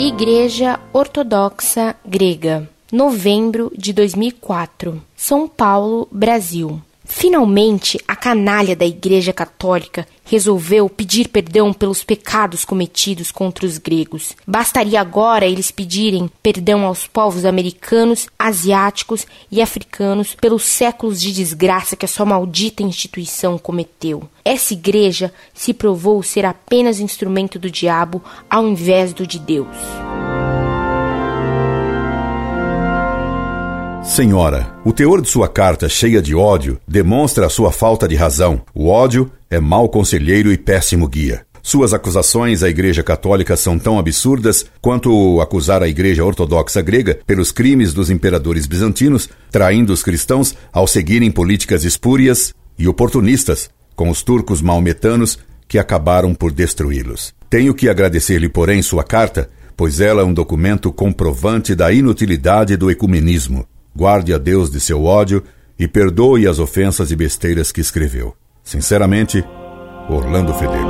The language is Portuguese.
Igreja Ortodoxa Grega, novembro de 2004, São Paulo, Brasil. Finalmente, a canalha da Igreja Católica resolveu pedir perdão pelos pecados cometidos contra os gregos. Bastaria agora eles pedirem perdão aos povos americanos, asiáticos e africanos pelos séculos de desgraça que a sua maldita instituição cometeu. Essa igreja se provou ser apenas instrumento do diabo ao invés do de Deus. Senhora, o teor de sua carta cheia de ódio demonstra a sua falta de razão. O ódio é mau conselheiro e péssimo guia. Suas acusações à Igreja Católica são tão absurdas quanto acusar a Igreja Ortodoxa Grega pelos crimes dos imperadores bizantinos, traindo os cristãos ao seguirem políticas espúrias e oportunistas com os turcos maometanos que acabaram por destruí-los. Tenho que agradecer-lhe, porém, sua carta, pois ela é um documento comprovante da inutilidade do ecumenismo guarde a Deus de seu ódio e perdoe as ofensas e besteiras que escreveu. Sinceramente, Orlando Fedeli.